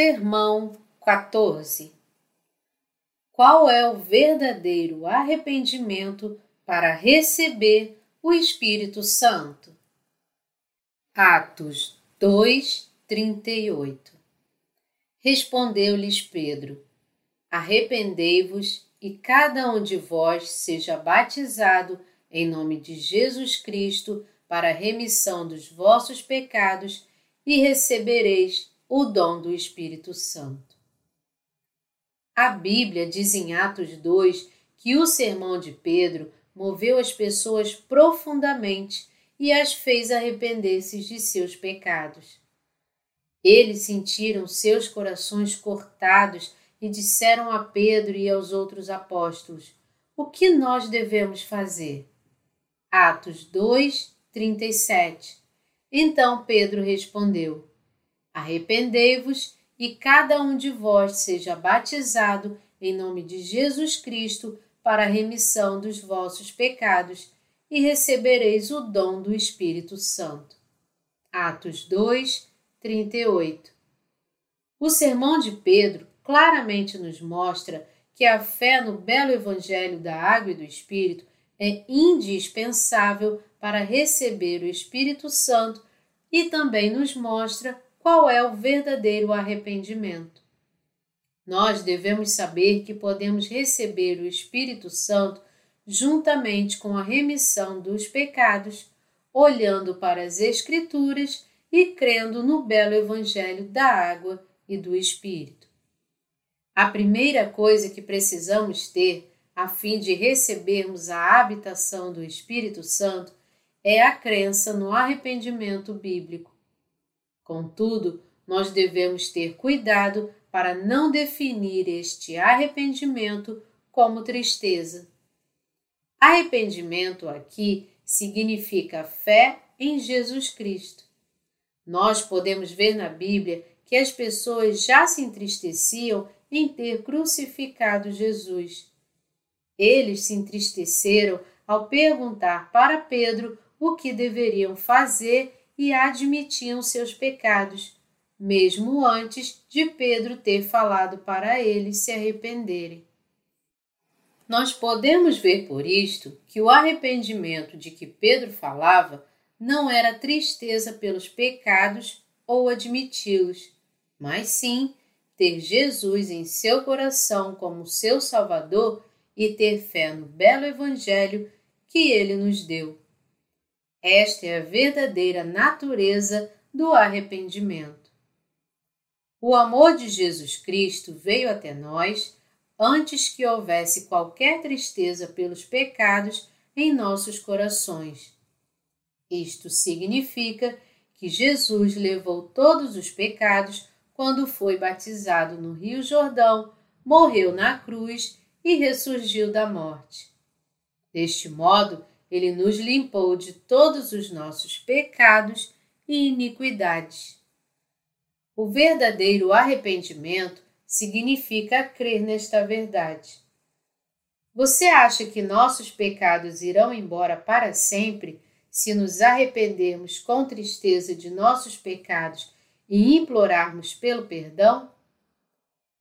Sermão 14 Qual é o verdadeiro arrependimento para receber o Espírito Santo? Atos 2, 38 Respondeu-lhes Pedro: Arrependei-vos e cada um de vós seja batizado em nome de Jesus Cristo para a remissão dos vossos pecados e recebereis o dom do Espírito Santo. A Bíblia diz em Atos 2 que o sermão de Pedro moveu as pessoas profundamente e as fez arrepender-se de seus pecados. Eles sentiram seus corações cortados e disseram a Pedro e aos outros apóstolos: O que nós devemos fazer? Atos 2, 37. Então Pedro respondeu: Arrependei-vos e cada um de vós seja batizado em nome de Jesus Cristo para a remissão dos vossos pecados e recebereis o dom do Espírito Santo. Atos 2, 38 O sermão de Pedro claramente nos mostra que a fé no belo Evangelho da Água e do Espírito é indispensável para receber o Espírito Santo e também nos mostra qual é o verdadeiro arrependimento. Nós devemos saber que podemos receber o Espírito Santo juntamente com a remissão dos pecados, olhando para as Escrituras e crendo no belo Evangelho da água e do Espírito. A primeira coisa que precisamos ter a fim de recebermos a habitação do Espírito Santo é a crença no arrependimento bíblico. Contudo, nós devemos ter cuidado para não definir este arrependimento como tristeza. Arrependimento aqui significa fé em Jesus Cristo. Nós podemos ver na Bíblia que as pessoas já se entristeciam em ter crucificado Jesus. Eles se entristeceram ao perguntar para Pedro o que deveriam fazer e admitiam seus pecados, mesmo antes de Pedro ter falado para eles se arrependerem. Nós podemos ver por isto que o arrependimento de que Pedro falava não era tristeza pelos pecados ou admiti-los, mas sim ter Jesus em seu coração como seu Salvador e ter fé no belo Evangelho que ele nos deu. Esta é a verdadeira natureza do arrependimento. O amor de Jesus Cristo veio até nós antes que houvesse qualquer tristeza pelos pecados em nossos corações. Isto significa que Jesus levou todos os pecados quando foi batizado no Rio Jordão, morreu na cruz e ressurgiu da morte. Deste modo, ele nos limpou de todos os nossos pecados e iniquidades. O verdadeiro arrependimento significa crer nesta verdade. Você acha que nossos pecados irão embora para sempre se nos arrependermos com tristeza de nossos pecados e implorarmos pelo perdão?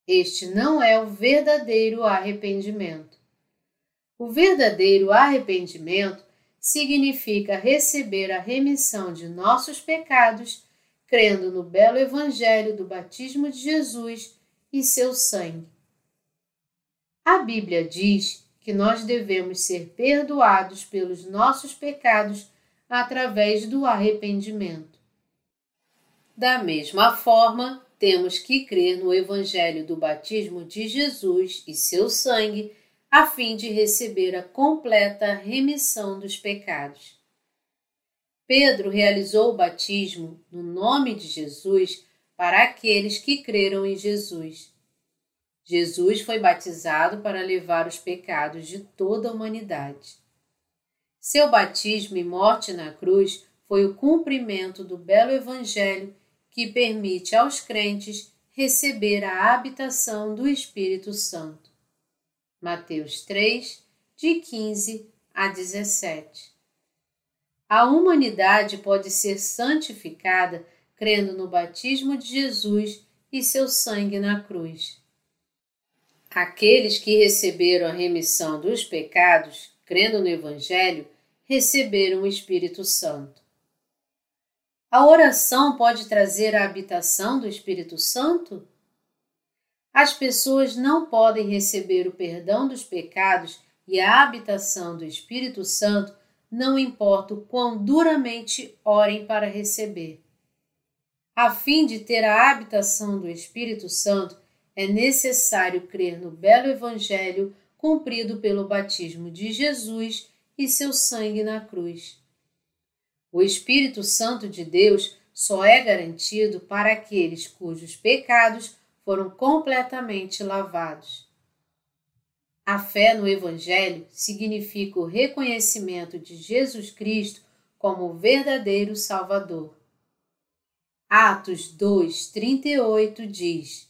Este não é o verdadeiro arrependimento. O verdadeiro arrependimento significa receber a remissão de nossos pecados, crendo no belo Evangelho do batismo de Jesus e seu sangue. A Bíblia diz que nós devemos ser perdoados pelos nossos pecados através do arrependimento. Da mesma forma, temos que crer no Evangelho do batismo de Jesus e seu sangue a fim de receber a completa remissão dos pecados. Pedro realizou o batismo no nome de Jesus para aqueles que creram em Jesus. Jesus foi batizado para levar os pecados de toda a humanidade. Seu batismo e morte na cruz foi o cumprimento do belo Evangelho que permite aos crentes receber a habitação do Espírito Santo. Mateus 3, de 15 a 17. A humanidade pode ser santificada crendo no batismo de Jesus e seu sangue na cruz. Aqueles que receberam a remissão dos pecados, crendo no Evangelho, receberam o Espírito Santo. A oração pode trazer a habitação do Espírito Santo? As pessoas não podem receber o perdão dos pecados e a habitação do Espírito Santo, não importa o quão duramente orem para receber. A fim de ter a habitação do Espírito Santo, é necessário crer no belo Evangelho cumprido pelo batismo de Jesus e seu sangue na cruz. O Espírito Santo de Deus só é garantido para aqueles cujos pecados foram completamente lavados. A fé no Evangelho significa o reconhecimento de Jesus Cristo como o verdadeiro Salvador. Atos 2:38 diz: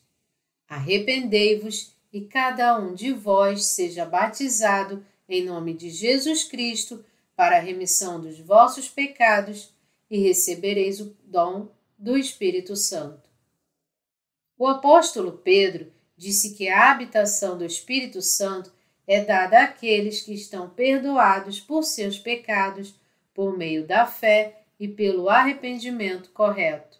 Arrependei-vos e cada um de vós seja batizado em nome de Jesus Cristo para a remissão dos vossos pecados e recebereis o dom do Espírito Santo. O apóstolo Pedro disse que a habitação do Espírito Santo é dada àqueles que estão perdoados por seus pecados por meio da fé e pelo arrependimento correto.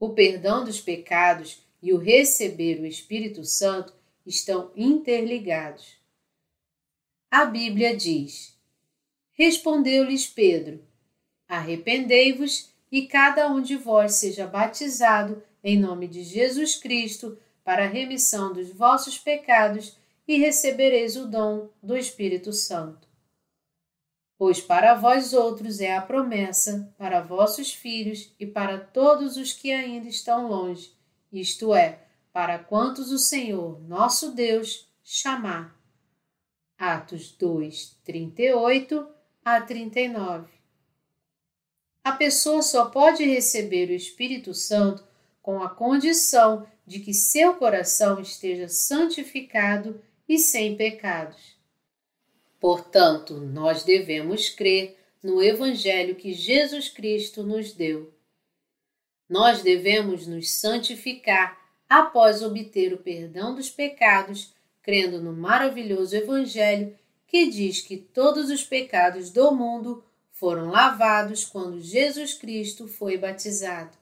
O perdão dos pecados e o receber o Espírito Santo estão interligados. A Bíblia diz: Respondeu-lhes Pedro: Arrependei-vos e cada um de vós seja batizado em nome de Jesus Cristo para a remissão dos vossos pecados e recebereis o dom do Espírito Santo. Pois para vós outros é a promessa, para vossos filhos e para todos os que ainda estão longe, isto é, para quantos o Senhor, nosso Deus, chamar. Atos 2, 38 a 39. A pessoa só pode receber o Espírito Santo com a condição de que seu coração esteja santificado e sem pecados. Portanto, nós devemos crer no Evangelho que Jesus Cristo nos deu. Nós devemos nos santificar após obter o perdão dos pecados crendo no maravilhoso Evangelho que diz que todos os pecados do mundo foram lavados quando Jesus Cristo foi batizado.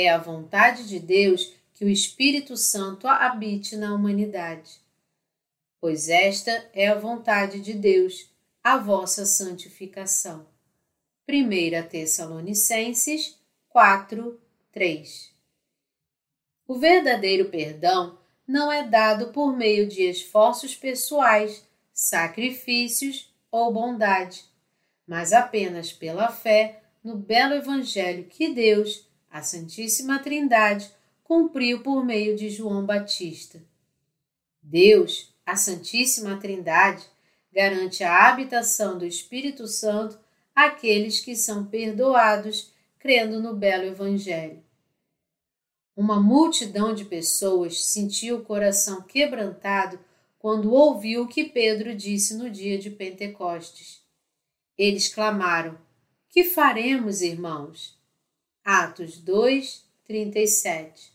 É a vontade de Deus que o Espírito Santo habite na humanidade. Pois esta é a vontade de Deus, a vossa santificação. 1 Tessalonicenses 4, 3 O verdadeiro perdão não é dado por meio de esforços pessoais, sacrifícios ou bondade, mas apenas pela fé no belo Evangelho que Deus, a Santíssima Trindade, cumpriu por meio de João Batista. Deus, a Santíssima Trindade, garante a habitação do Espírito Santo àqueles que são perdoados crendo no belo Evangelho. Uma multidão de pessoas sentiu o coração quebrantado quando ouviu o que Pedro disse no dia de Pentecostes. Eles clamaram: Que faremos, irmãos? Atos 2, 37.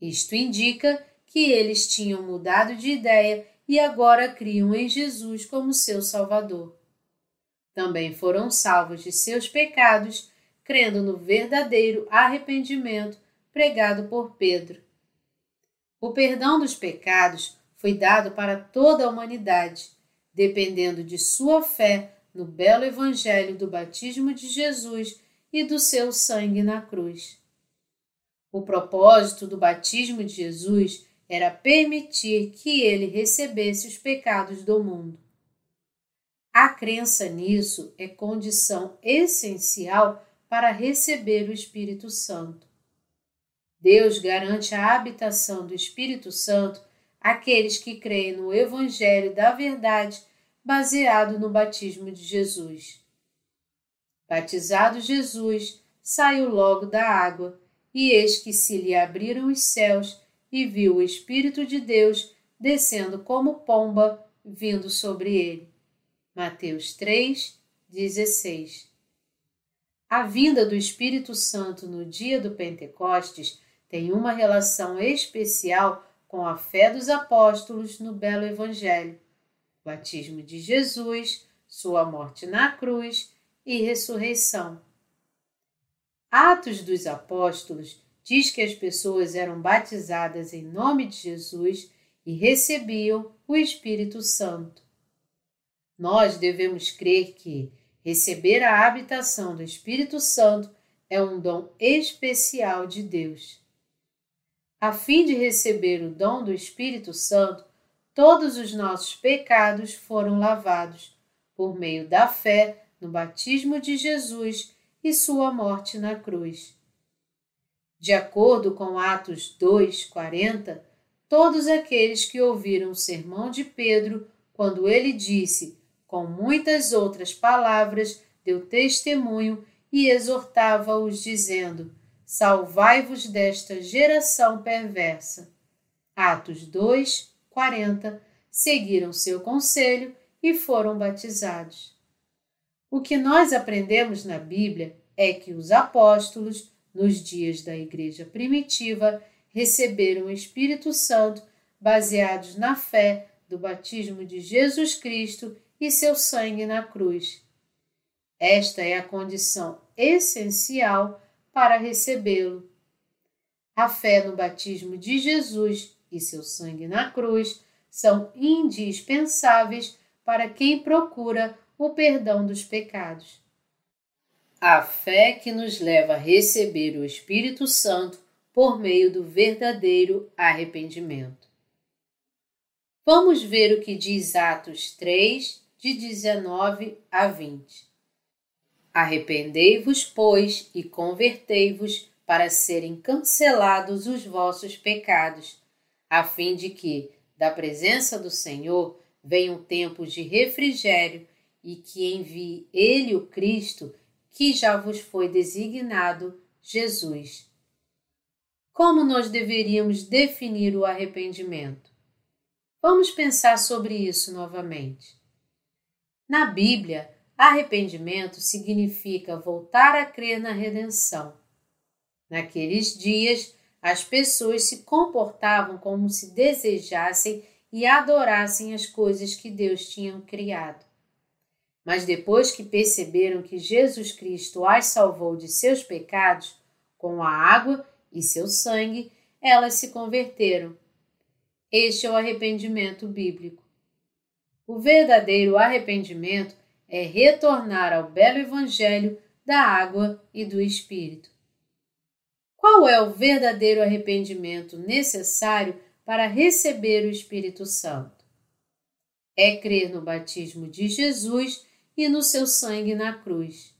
Isto indica que eles tinham mudado de ideia e agora criam em Jesus como seu Salvador. Também foram salvos de seus pecados, crendo no verdadeiro arrependimento pregado por Pedro. O perdão dos pecados foi dado para toda a humanidade, dependendo de sua fé no belo Evangelho do batismo de Jesus e do seu sangue na cruz. O propósito do batismo de Jesus era permitir que ele recebesse os pecados do mundo. A crença nisso é condição essencial para receber o Espírito Santo. Deus garante a habitação do Espírito Santo àqueles que creem no Evangelho da Verdade baseado no batismo de Jesus. Batizado Jesus, saiu logo da água, e eis que se lhe abriram os céus, e viu o Espírito de Deus descendo como pomba, vindo sobre ele. Mateus 3, 16. A vinda do Espírito Santo no dia do Pentecostes tem uma relação especial com a fé dos apóstolos no belo Evangelho, o batismo de Jesus, sua morte na cruz e ressurreição. Atos dos Apóstolos diz que as pessoas eram batizadas em nome de Jesus e recebiam o Espírito Santo. Nós devemos crer que receber a habitação do Espírito Santo é um dom especial de Deus. A fim de receber o dom do Espírito Santo, todos os nossos pecados foram lavados por meio da fé no batismo de Jesus e sua morte na cruz. De acordo com Atos 2, 40, todos aqueles que ouviram o sermão de Pedro, quando ele disse com muitas outras palavras, deu testemunho e exortava-os, dizendo: Salvai-vos desta geração perversa. Atos 2, 40 seguiram seu conselho e foram batizados. O que nós aprendemos na Bíblia é que os apóstolos, nos dias da Igreja primitiva, receberam o Espírito Santo baseados na fé do batismo de Jesus Cristo e seu sangue na cruz. Esta é a condição essencial para recebê-lo. A fé no batismo de Jesus e seu sangue na cruz são indispensáveis para quem procura o perdão dos pecados. A fé que nos leva a receber o Espírito Santo por meio do verdadeiro arrependimento. Vamos ver o que diz Atos 3, de 19 a 20. Arrependei-vos, pois, e convertei-vos para serem cancelados os vossos pecados, a fim de que, da presença do Senhor, venham tempos de refrigério e que envie Ele o Cristo, que já vos foi designado, Jesus. Como nós deveríamos definir o arrependimento? Vamos pensar sobre isso novamente. Na Bíblia, arrependimento significa voltar a crer na redenção. Naqueles dias, as pessoas se comportavam como se desejassem e adorassem as coisas que Deus tinha criado. Mas depois que perceberam que Jesus Cristo as salvou de seus pecados com a água e seu sangue, elas se converteram. Este é o arrependimento bíblico. O verdadeiro arrependimento é retornar ao belo Evangelho da água e do Espírito. Qual é o verdadeiro arrependimento necessário para receber o Espírito Santo? É crer no batismo de Jesus e no seu sangue na cruz.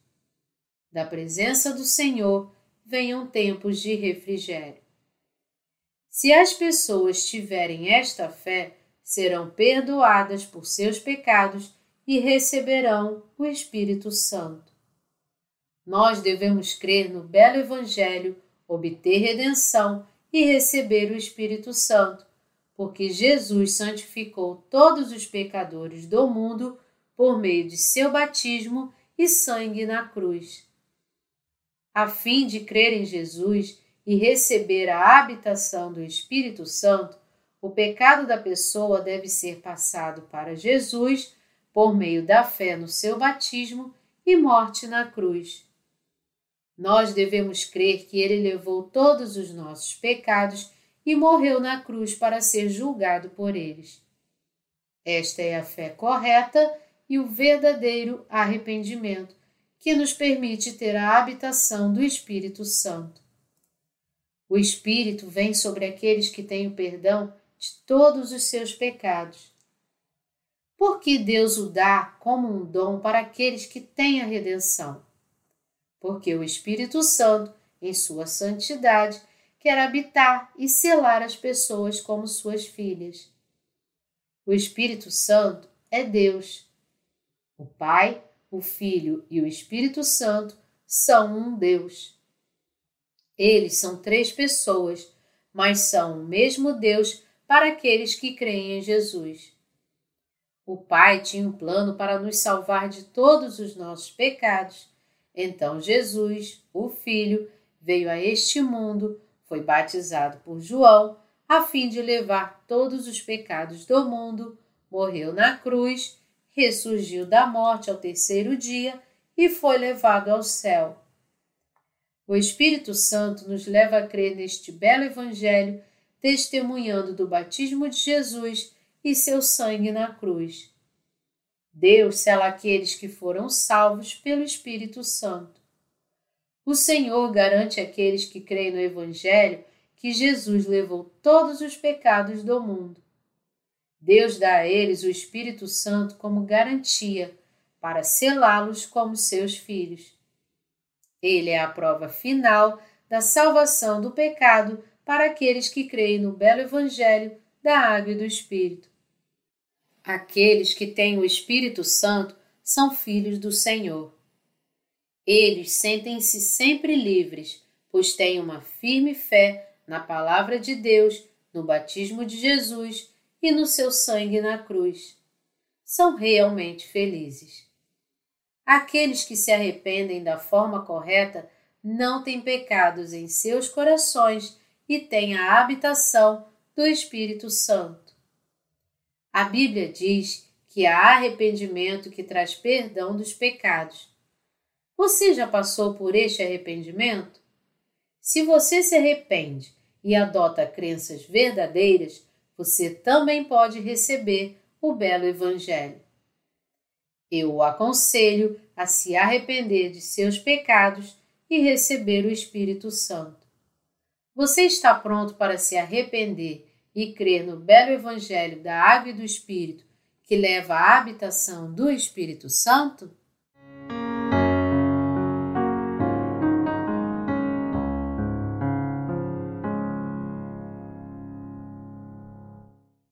Da presença do Senhor venham tempos de refrigério. Se as pessoas tiverem esta fé, serão perdoadas por seus pecados e receberão o Espírito Santo. Nós devemos crer no belo Evangelho, obter redenção e receber o Espírito Santo, porque Jesus santificou todos os pecadores do mundo por meio de seu batismo e sangue na cruz. A fim de crer em Jesus e receber a habitação do Espírito Santo, o pecado da pessoa deve ser passado para Jesus por meio da fé no seu batismo e morte na cruz. Nós devemos crer que ele levou todos os nossos pecados e morreu na cruz para ser julgado por eles. Esta é a fé correta e o verdadeiro arrependimento que nos permite ter a habitação do Espírito Santo. O Espírito vem sobre aqueles que têm o perdão de todos os seus pecados. Porque Deus o dá como um dom para aqueles que têm a redenção. Porque o Espírito Santo, em sua santidade, quer habitar e selar as pessoas como suas filhas. O Espírito Santo é Deus. O Pai, o Filho e o Espírito Santo são um Deus. Eles são três pessoas, mas são o mesmo Deus para aqueles que creem em Jesus. O Pai tinha um plano para nos salvar de todos os nossos pecados. Então Jesus, o Filho, veio a este mundo, foi batizado por João a fim de levar todos os pecados do mundo, morreu na cruz, ressurgiu da morte ao terceiro dia e foi levado ao céu. O Espírito Santo nos leva a crer neste belo Evangelho, testemunhando do batismo de Jesus e seu sangue na cruz. Deus sela aqueles que foram salvos pelo Espírito Santo. O Senhor garante àqueles que creem no Evangelho que Jesus levou todos os pecados do mundo. Deus dá a eles o Espírito Santo como garantia para selá-los como seus filhos. Ele é a prova final da salvação do pecado para aqueles que creem no belo Evangelho da Água e do Espírito. Aqueles que têm o Espírito Santo são filhos do Senhor. Eles sentem-se sempre livres, pois têm uma firme fé na Palavra de Deus, no batismo de Jesus e no seu sangue na cruz. São realmente felizes. Aqueles que se arrependem da forma correta não têm pecados em seus corações e têm a habitação do Espírito Santo. A Bíblia diz que há arrependimento que traz perdão dos pecados. Você já passou por este arrependimento? Se você se arrepende e adota crenças verdadeiras, você também pode receber o belo Evangelho. Eu o aconselho a se arrepender de seus pecados e receber o Espírito Santo. Você está pronto para se arrepender e crer no belo Evangelho da Água e do Espírito, que leva à habitação do Espírito Santo?